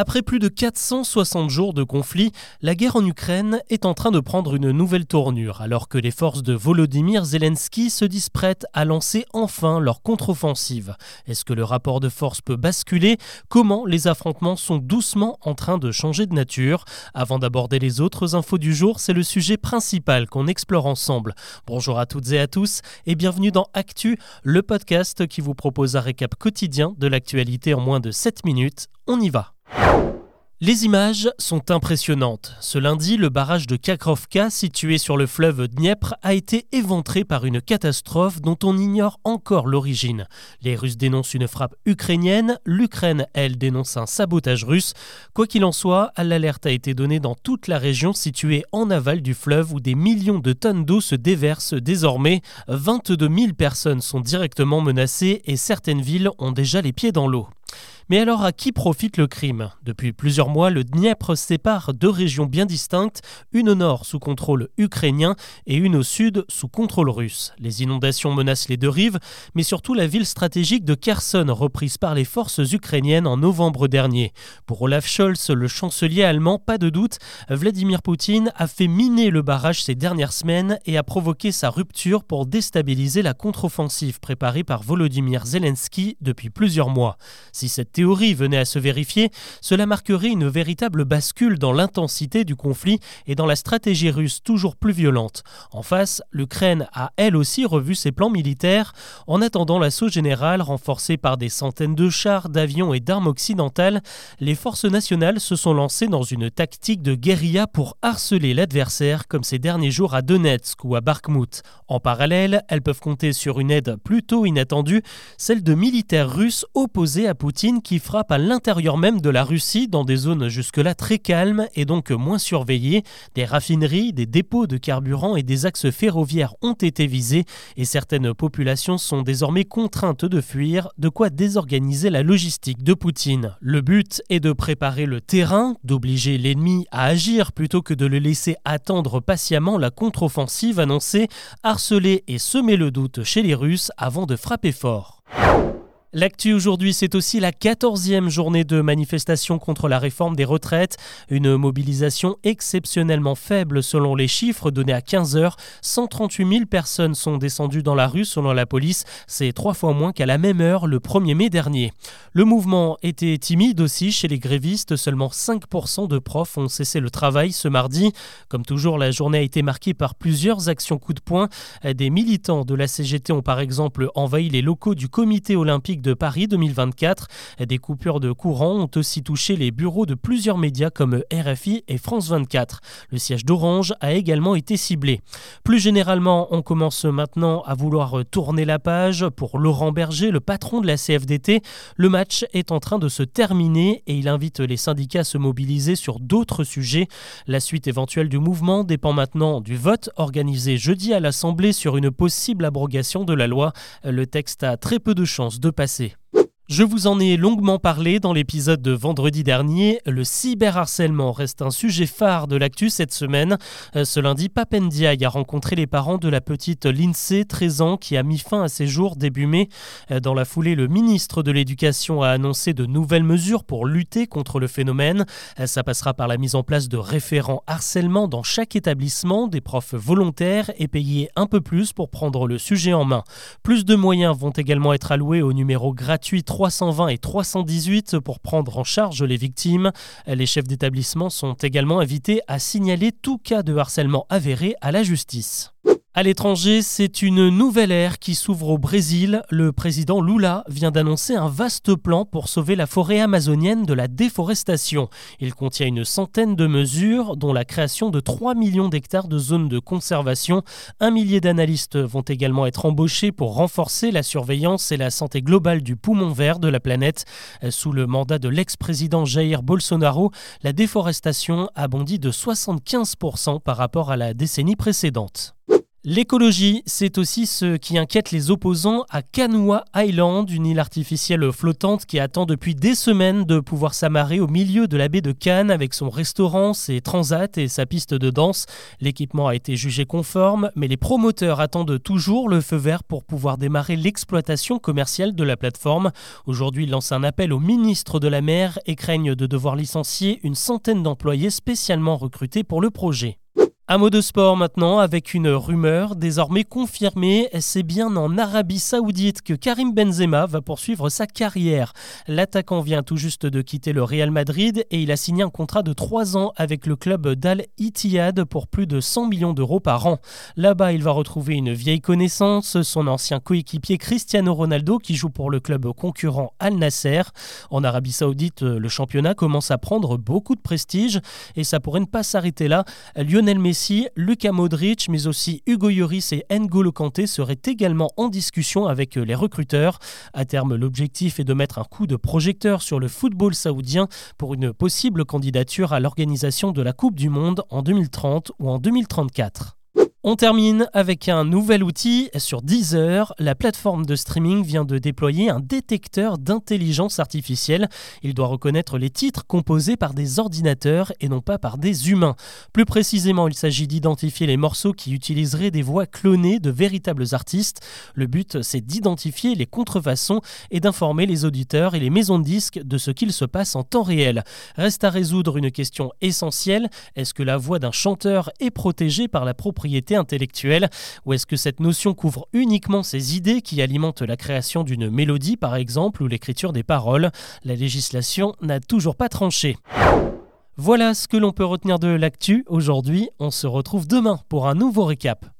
Après plus de 460 jours de conflit, la guerre en Ukraine est en train de prendre une nouvelle tournure alors que les forces de Volodymyr Zelensky se disent prêtes à lancer enfin leur contre-offensive. Est-ce que le rapport de force peut basculer? Comment les affrontements sont doucement en train de changer de nature? Avant d'aborder les autres infos du jour, c'est le sujet principal qu'on explore ensemble. Bonjour à toutes et à tous et bienvenue dans Actu, le podcast qui vous propose un récap quotidien de l'actualité en moins de 7 minutes. On y va les images sont impressionnantes. Ce lundi, le barrage de Kakrovka, situé sur le fleuve Dniepr, a été éventré par une catastrophe dont on ignore encore l'origine. Les Russes dénoncent une frappe ukrainienne, l'Ukraine, elle, dénonce un sabotage russe. Quoi qu'il en soit, l'alerte a été donnée dans toute la région située en aval du fleuve où des millions de tonnes d'eau se déversent désormais. 22 000 personnes sont directement menacées et certaines villes ont déjà les pieds dans l'eau. Mais alors à qui profite le crime? Depuis plusieurs mois, le Dniepr sépare deux régions bien distinctes, une au nord sous contrôle ukrainien et une au sud sous contrôle russe. Les inondations menacent les deux rives, mais surtout la ville stratégique de Kherson, reprise par les forces ukrainiennes en novembre dernier. Pour Olaf Scholz, le chancelier allemand, pas de doute, Vladimir Poutine a fait miner le barrage ces dernières semaines et a provoqué sa rupture pour déstabiliser la contre-offensive préparée par Volodymyr Zelensky depuis plusieurs mois. Si cette théorie venait à se vérifier, cela marquerait une véritable bascule dans l'intensité du conflit et dans la stratégie russe toujours plus violente. En face, l'Ukraine a elle aussi revu ses plans militaires. En attendant l'assaut général renforcé par des centaines de chars, d'avions et d'armes occidentales, les forces nationales se sont lancées dans une tactique de guérilla pour harceler l'adversaire comme ces derniers jours à Donetsk ou à Bakhmut. En parallèle, elles peuvent compter sur une aide plutôt inattendue, celle de militaires russes opposés à Poutine qui frappe à l'intérieur même de la Russie dans des zones jusque-là très calmes et donc moins surveillées. Des raffineries, des dépôts de carburant et des axes ferroviaires ont été visés et certaines populations sont désormais contraintes de fuir, de quoi désorganiser la logistique de Poutine. Le but est de préparer le terrain, d'obliger l'ennemi à agir plutôt que de le laisser attendre patiemment la contre-offensive annoncée, harceler et semer le doute chez les Russes avant de frapper fort. L'actu aujourd'hui, c'est aussi la 14e journée de manifestation contre la réforme des retraites. Une mobilisation exceptionnellement faible selon les chiffres donnés à 15 heures. 138 000 personnes sont descendues dans la rue selon la police. C'est trois fois moins qu'à la même heure le 1er mai dernier. Le mouvement était timide aussi chez les grévistes. Seulement 5% de profs ont cessé le travail ce mardi. Comme toujours, la journée a été marquée par plusieurs actions coup de poing. Des militants de la CGT ont par exemple envahi les locaux du comité olympique de Paris 2024. Des coupures de courant ont aussi touché les bureaux de plusieurs médias comme RFI et France 24. Le siège d'Orange a également été ciblé. Plus généralement, on commence maintenant à vouloir tourner la page. Pour Laurent Berger, le patron de la CFDT, le match est en train de se terminer et il invite les syndicats à se mobiliser sur d'autres sujets. La suite éventuelle du mouvement dépend maintenant du vote organisé jeudi à l'Assemblée sur une possible abrogation de la loi. Le texte a très peu de chances de passer I see. Je vous en ai longuement parlé dans l'épisode de vendredi dernier. Le cyberharcèlement reste un sujet phare de l'actu cette semaine. Euh, ce lundi, Papendiaï a rencontré les parents de la petite Lindsay, 13 ans, qui a mis fin à ses jours début mai. Euh, dans la foulée, le ministre de l'Éducation a annoncé de nouvelles mesures pour lutter contre le phénomène. Euh, ça passera par la mise en place de référents harcèlement dans chaque établissement, des profs volontaires et payés un peu plus pour prendre le sujet en main. Plus de moyens vont également être alloués au numéro gratuit 320 et 318 pour prendre en charge les victimes. Les chefs d'établissement sont également invités à signaler tout cas de harcèlement avéré à la justice. À l'étranger, c'est une nouvelle ère qui s'ouvre au Brésil. Le président Lula vient d'annoncer un vaste plan pour sauver la forêt amazonienne de la déforestation. Il contient une centaine de mesures, dont la création de 3 millions d'hectares de zones de conservation. Un millier d'analystes vont également être embauchés pour renforcer la surveillance et la santé globale du poumon vert de la planète. Sous le mandat de l'ex-président Jair Bolsonaro, la déforestation a bondi de 75% par rapport à la décennie précédente. L'écologie, c'est aussi ce qui inquiète les opposants à Kanua Island, une île artificielle flottante qui attend depuis des semaines de pouvoir s'amarrer au milieu de la baie de Cannes avec son restaurant, ses transats et sa piste de danse. L'équipement a été jugé conforme, mais les promoteurs attendent toujours le feu vert pour pouvoir démarrer l'exploitation commerciale de la plateforme. Aujourd'hui, ils lancent un appel au ministre de la mer et craignent de devoir licencier une centaine d'employés spécialement recrutés pour le projet. Un mot de sport maintenant avec une rumeur désormais confirmée. C'est bien en Arabie Saoudite que Karim Benzema va poursuivre sa carrière. L'attaquant vient tout juste de quitter le Real Madrid et il a signé un contrat de 3 ans avec le club d'Al Ittihad pour plus de 100 millions d'euros par an. Là-bas, il va retrouver une vieille connaissance, son ancien coéquipier Cristiano Ronaldo qui joue pour le club concurrent Al Nasser. En Arabie Saoudite, le championnat commence à prendre beaucoup de prestige et ça pourrait ne pas s'arrêter là. Lionel Messi Messi, Luka Modric, mais aussi Hugo Lloris et N'Golo Kanté seraient également en discussion avec les recruteurs. À terme, l'objectif est de mettre un coup de projecteur sur le football saoudien pour une possible candidature à l'organisation de la Coupe du Monde en 2030 ou en 2034. On termine avec un nouvel outil sur Deezer. La plateforme de streaming vient de déployer un détecteur d'intelligence artificielle. Il doit reconnaître les titres composés par des ordinateurs et non pas par des humains. Plus précisément, il s'agit d'identifier les morceaux qui utiliseraient des voix clonées de véritables artistes. Le but, c'est d'identifier les contrefaçons et d'informer les auditeurs et les maisons de disques de ce qu'il se passe en temps réel. Reste à résoudre une question essentielle. Est-ce que la voix d'un chanteur est protégée par la propriété intellectuelle Ou est-ce que cette notion couvre uniquement ces idées qui alimentent la création d'une mélodie par exemple ou l'écriture des paroles? La législation n'a toujours pas tranché. Voilà ce que l'on peut retenir de l'actu. Aujourd'hui, on se retrouve demain pour un nouveau récap.